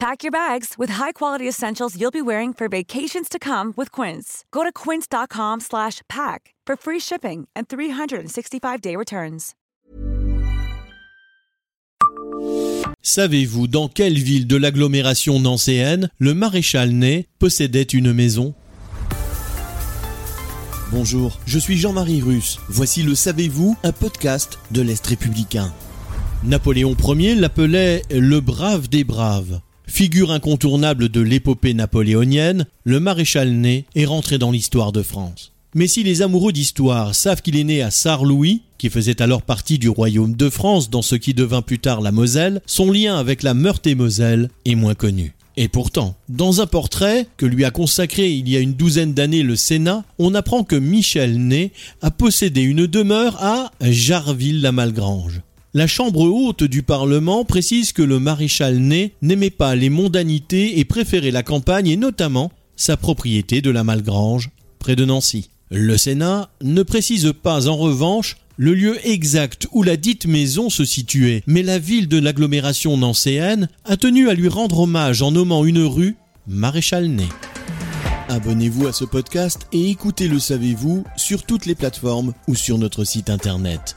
Pack your bags with high-quality essentials you'll be wearing for vacations to come with Quince. Go to quince.com/pack for free shipping and 365-day returns. Savez-vous dans quelle ville de l'agglomération nancéenne le maréchal Ney possédait une maison? Bonjour, je suis Jean-Marie Russe. Voici le Savez-vous, un podcast de l'Est républicain. Napoléon Ier l'appelait le brave des braves. Figure incontournable de l'épopée napoléonienne, le maréchal Ney est rentré dans l'histoire de France. Mais si les amoureux d'histoire savent qu'il est né à Sarre-Louis, qui faisait alors partie du royaume de France dans ce qui devint plus tard la Moselle, son lien avec la Meurthe-et-Moselle est moins connu. Et pourtant, dans un portrait que lui a consacré il y a une douzaine d'années le Sénat, on apprend que Michel Ney a possédé une demeure à Jarville-la-Malgrange. La Chambre haute du Parlement précise que le maréchal Ney n'aimait pas les mondanités et préférait la campagne et notamment sa propriété de la Malgrange, près de Nancy. Le Sénat ne précise pas en revanche le lieu exact où la dite maison se situait, mais la ville de l'agglomération nancéenne a tenu à lui rendre hommage en nommant une rue Maréchal Ney. Abonnez-vous à ce podcast et écoutez Le Savez-vous sur toutes les plateformes ou sur notre site internet.